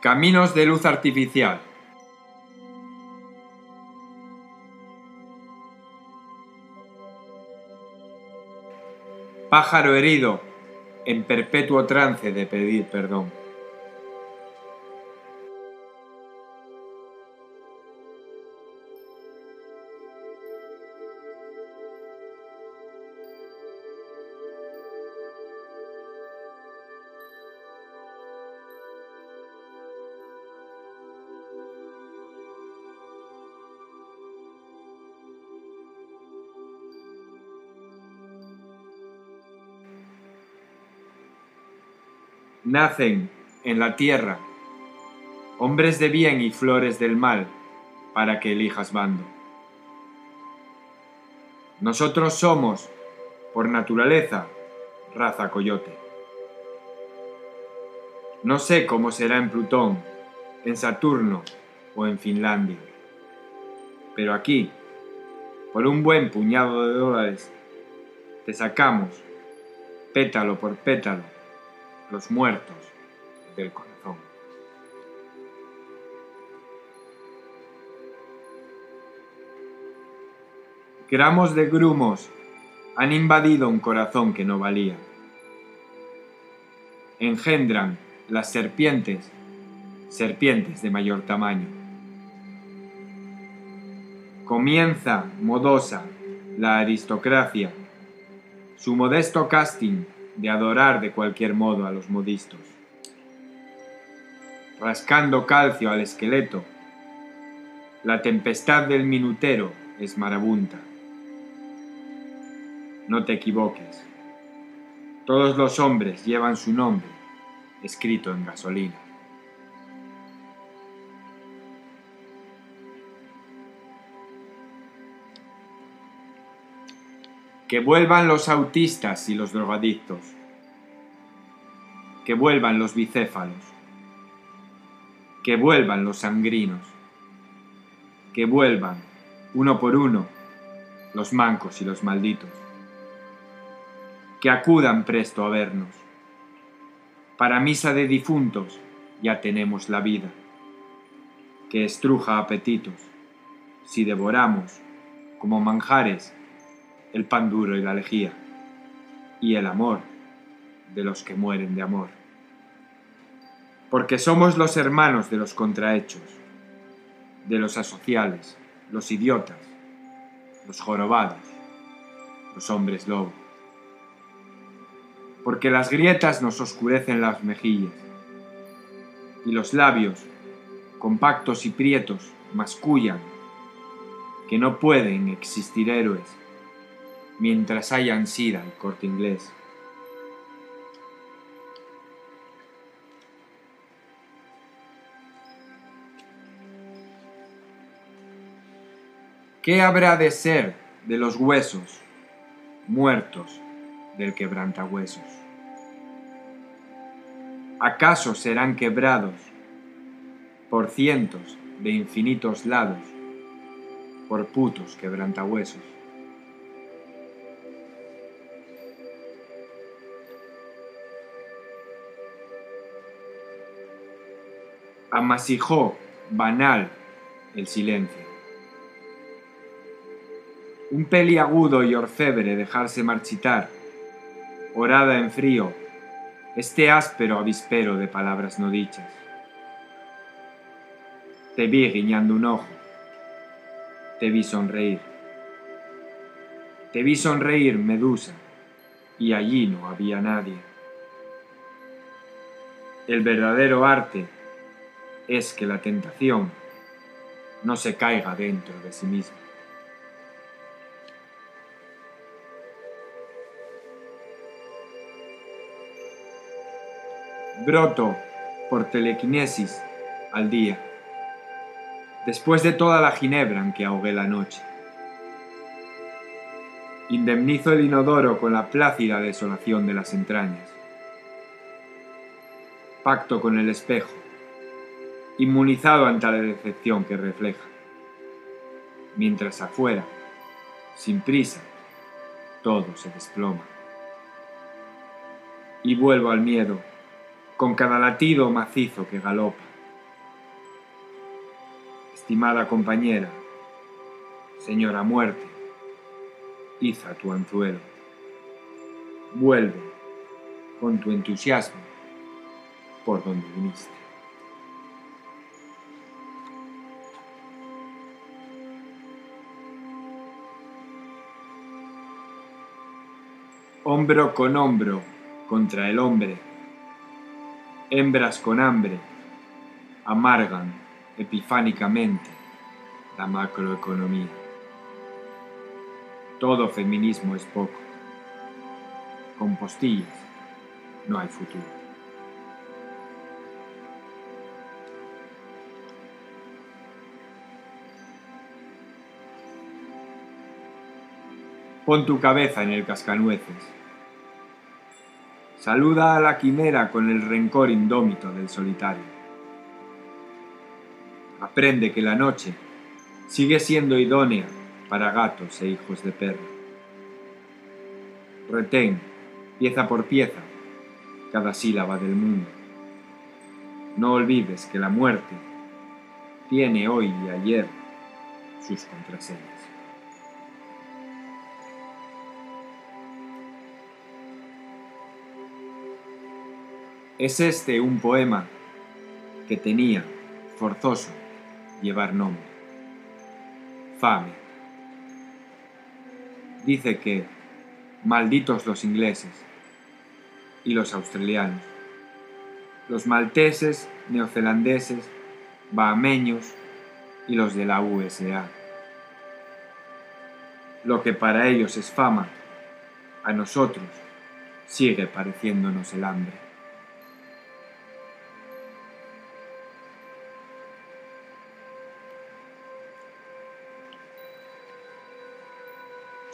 Caminos de luz artificial. Pájaro herido en perpetuo trance de pedir perdón. Nacen en la tierra hombres de bien y flores del mal para que elijas bando. Nosotros somos, por naturaleza, raza coyote. No sé cómo será en Plutón, en Saturno o en Finlandia, pero aquí, por un buen puñado de dólares, te sacamos, pétalo por pétalo, los muertos del corazón. Gramos de grumos han invadido un corazón que no valía. Engendran las serpientes, serpientes de mayor tamaño. Comienza modosa la aristocracia, su modesto casting de adorar de cualquier modo a los modistos. Rascando calcio al esqueleto, la tempestad del minutero es marabunta. No te equivoques. Todos los hombres llevan su nombre escrito en gasolina. Que vuelvan los autistas y los drogadictos. Que vuelvan los bicéfalos. Que vuelvan los sangrinos. Que vuelvan, uno por uno, los mancos y los malditos. Que acudan presto a vernos. Para misa de difuntos ya tenemos la vida. Que estruja apetitos si devoramos, como manjares, el pan duro y la lejía, y el amor de los que mueren de amor. Porque somos los hermanos de los contrahechos, de los asociales, los idiotas, los jorobados, los hombres lobo. Porque las grietas nos oscurecen las mejillas, y los labios, compactos y prietos, mascullan que no pueden existir héroes mientras hayan sida el corte inglés. ¿Qué habrá de ser de los huesos muertos del quebrantahuesos? ¿Acaso serán quebrados por cientos de infinitos lados por putos quebrantahuesos? Amasijó, banal, el silencio. Un peliagudo y orfebre dejarse marchitar, orada en frío, este áspero avispero de palabras no dichas. Te vi guiñando un ojo, te vi sonreír. Te vi sonreír, Medusa, y allí no había nadie. El verdadero arte es que la tentación no se caiga dentro de sí misma. Broto por telequinesis al día, después de toda la ginebra en que ahogué la noche. Indemnizo el inodoro con la plácida desolación de las entrañas. Pacto con el espejo inmunizado ante la decepción que refleja. Mientras afuera, sin prisa, todo se desploma. Y vuelvo al miedo, con cada latido macizo que galopa, Estimada compañera, señora muerte, iza tu anzuelo. Vuelve con tu entusiasmo por donde viniste. Hombro con hombro contra el hombre, hembras con hambre amargan epifánicamente la macroeconomía. Todo feminismo es poco. Con postillas no hay futuro. Pon tu cabeza en el cascanueces. Saluda a la quimera con el rencor indómito del solitario. Aprende que la noche sigue siendo idónea para gatos e hijos de perro. Retén, pieza por pieza, cada sílaba del mundo. No olvides que la muerte tiene hoy y ayer sus contraseñas. Es este un poema que tenía, forzoso, llevar nombre. Fame. Dice que, malditos los ingleses y los australianos, los malteses, neozelandeses, bahameños y los de la USA. Lo que para ellos es fama, a nosotros sigue pareciéndonos el hambre.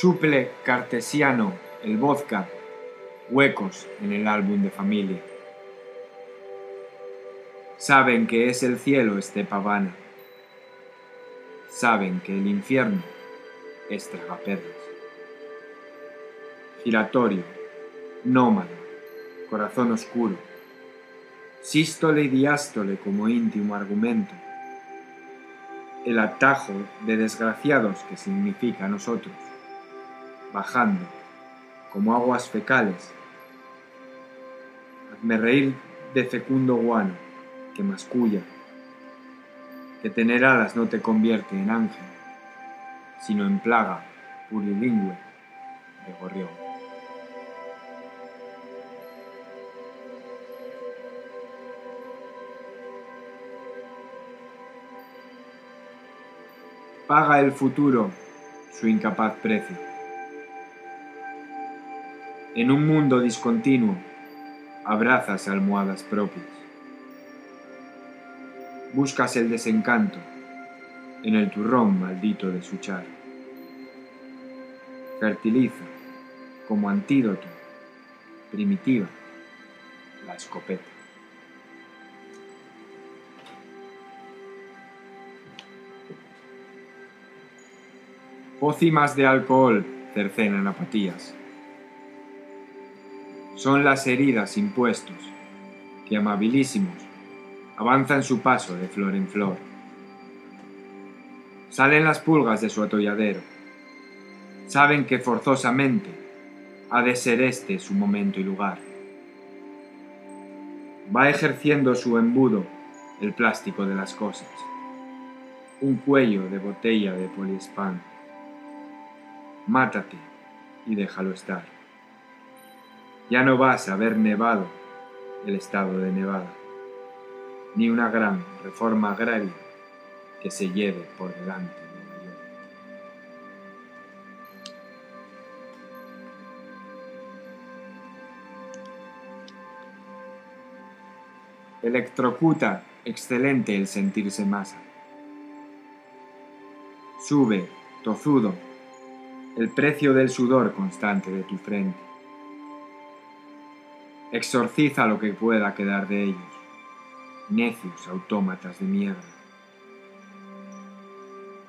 Suple cartesiano el vodka, huecos en el álbum de familia. Saben que es el cielo este pavana. Saben que el infierno es tragaperras. Giratorio, nómada, corazón oscuro, sístole y diástole como íntimo argumento. El atajo de desgraciados que significa nosotros bajando, como aguas fecales. Hazme reír de fecundo guano que masculla, que tener alas no te convierte en ángel, sino en plaga purilingüe de gorrión. Paga el futuro su incapaz precio en un mundo discontinuo, abrazas almohadas propias. Buscas el desencanto en el turrón maldito de su char. Fertiliza como antídoto primitiva la escopeta. Pócimas de alcohol cercenan apatías son las heridas impuestos, que amabilísimos avanzan su paso de flor en flor. Salen las pulgas de su atolladero. Saben que forzosamente ha de ser este su momento y lugar. Va ejerciendo su embudo el plástico de las cosas. Un cuello de botella de poliespan. Mátate y déjalo estar ya no vas a ver nevado el estado de Nevada, ni una gran reforma agraria que se lleve por delante Nueva York. Electrocuta excelente el sentirse masa. Sube, tozudo, el precio del sudor constante de tu frente Exorciza lo que pueda quedar de ellos, necios autómatas de mierda.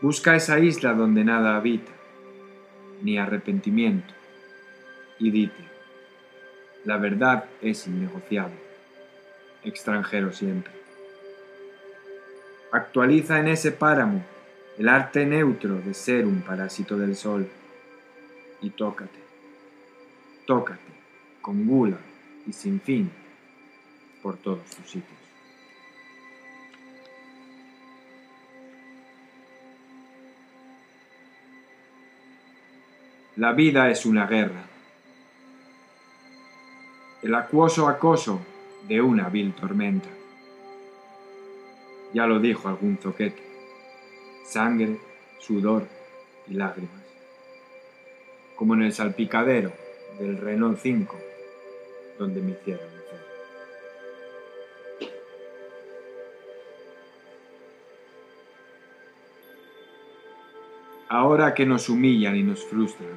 Busca esa isla donde nada habita, ni arrepentimiento, y dite, la verdad es innegociable, extranjero siempre. Actualiza en ese páramo el arte neutro de ser un parásito del sol. Y tócate, tócate, con gula y sin fin, por todos tus sitios. La vida es una guerra. El acuoso acoso de una vil tormenta. Ya lo dijo algún zoquete. Sangre, sudor y lágrimas. Como en el salpicadero del Renault 5, donde me hicieron. Ahora que nos humillan y nos frustran,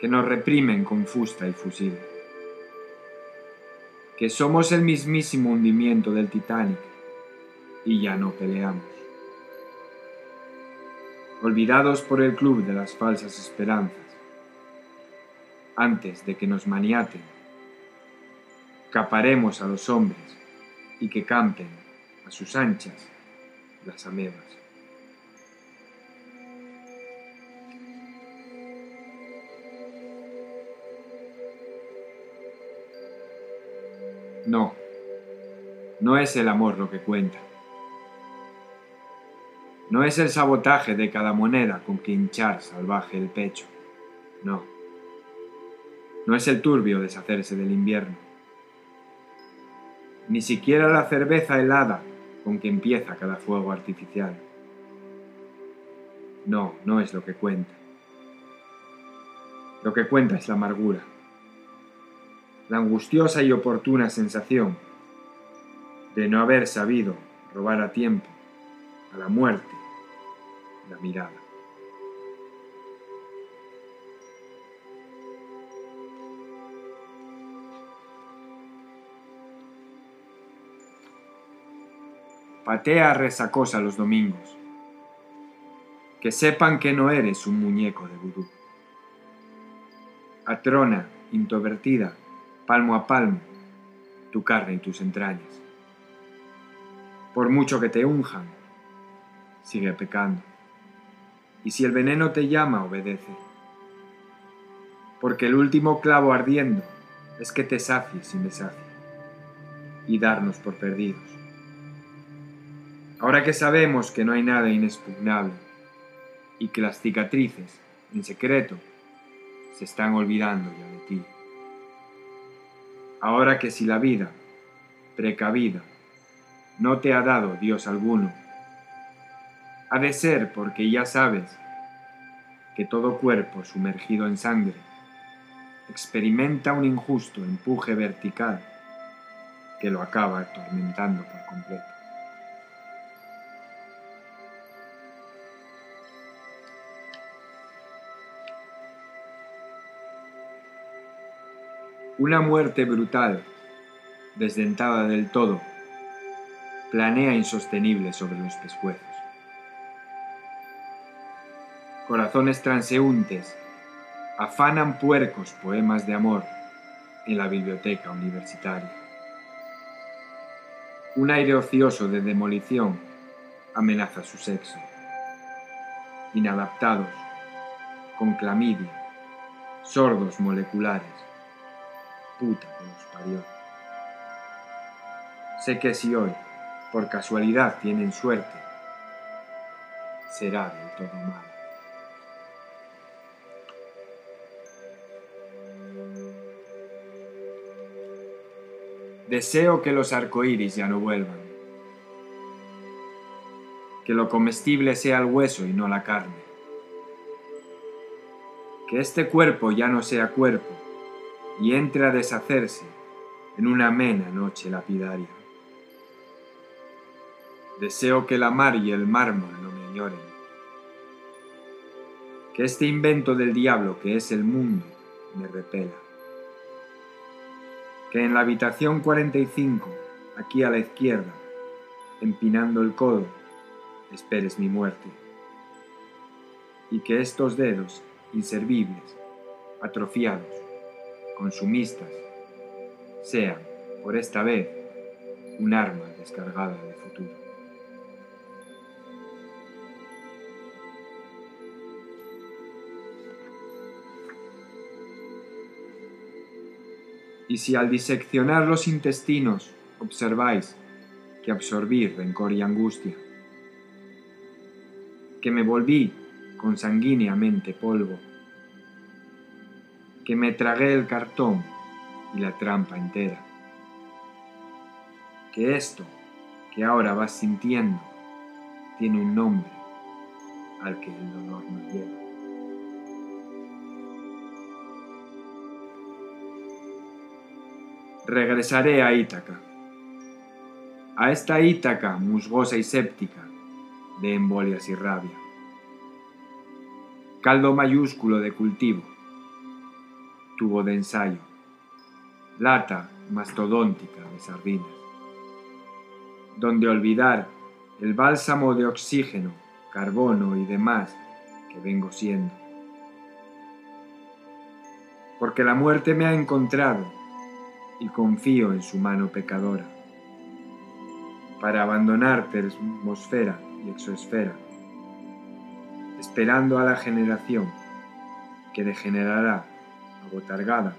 que nos reprimen con fusta y fusil, que somos el mismísimo hundimiento del Titanic y ya no peleamos. Olvidados por el club de las falsas esperanzas, antes de que nos maniaten, caparemos a los hombres y que campen a sus anchas las amebas. No, no es el amor lo que cuenta. No es el sabotaje de cada moneda con que hinchar salvaje el pecho. No. No es el turbio deshacerse del invierno. Ni siquiera la cerveza helada con que empieza cada fuego artificial. No, no es lo que cuenta. Lo que cuenta es la amargura la angustiosa y oportuna sensación de no haber sabido robar a tiempo a la muerte la mirada. Patea resacosa los domingos. Que sepan que no eres un muñeco de vudú. Atrona, introvertida, palmo a palmo, tu carne y tus entrañas. Por mucho que te unjan, sigue pecando. Y si el veneno te llama, obedece. Porque el último clavo ardiendo es que te sacies y me y darnos por perdidos. Ahora que sabemos que no hay nada inexpugnable, y que las cicatrices, en secreto, se están olvidando ya de ti. Ahora que si la vida, precavida, no te ha dado Dios alguno, ha de ser porque ya sabes que todo cuerpo sumergido en sangre experimenta un injusto empuje vertical que lo acaba atormentando por completo. Una muerte brutal, desdentada del todo, planea insostenible sobre los pescuezos. Corazones transeúntes afanan puercos poemas de amor en la biblioteca universitaria. Un aire ocioso de demolición amenaza su sexo. Inadaptados, con clamidia, sordos moleculares, que los parió. Sé que si hoy, por casualidad, tienen suerte, será del todo malo. Deseo que los arcoíris ya no vuelvan, que lo comestible sea el hueso y no la carne, que este cuerpo ya no sea cuerpo, y entre a deshacerse en una amena noche lapidaria. Deseo que la mar y el mármol no me añoren, que este invento del diablo que es el mundo me repela, que en la habitación 45, aquí a la izquierda, empinando el codo, esperes mi muerte, y que estos dedos inservibles, atrofiados, consumistas sean, por esta vez, un arma de descargada de futuro. Y si al diseccionar los intestinos observáis que absorbí rencor y angustia, que me volví consanguíneamente polvo, que me tragué el cartón y la trampa entera, que esto que ahora vas sintiendo tiene un nombre al que el dolor nos lleva. Regresaré a Ítaca, a esta Ítaca musgosa y séptica de embolias y rabia. Caldo mayúsculo de cultivo, tubo de ensayo, lata mastodóntica de sardinas, donde olvidar el bálsamo de oxígeno, carbono y demás que vengo siendo. Porque la muerte me ha encontrado y confío en su mano pecadora, para abandonar termosfera y exosfera, esperando a la generación que degenerará agotargada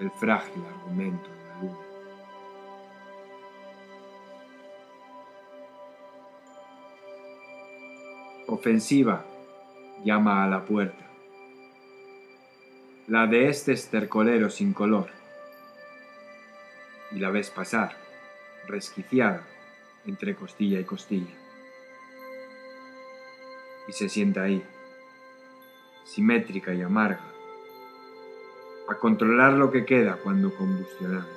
el frágil argumento de la luna. Ofensiva llama a la puerta, la de este estercolero sin color, y la ves pasar, resquiciada entre costilla y costilla. Y se sienta ahí, simétrica y amarga, a controlar lo que queda cuando combustionamos,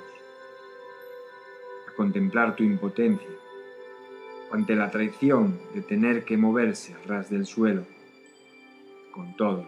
a contemplar tu impotencia ante la traición de tener que moverse a ras del suelo con todo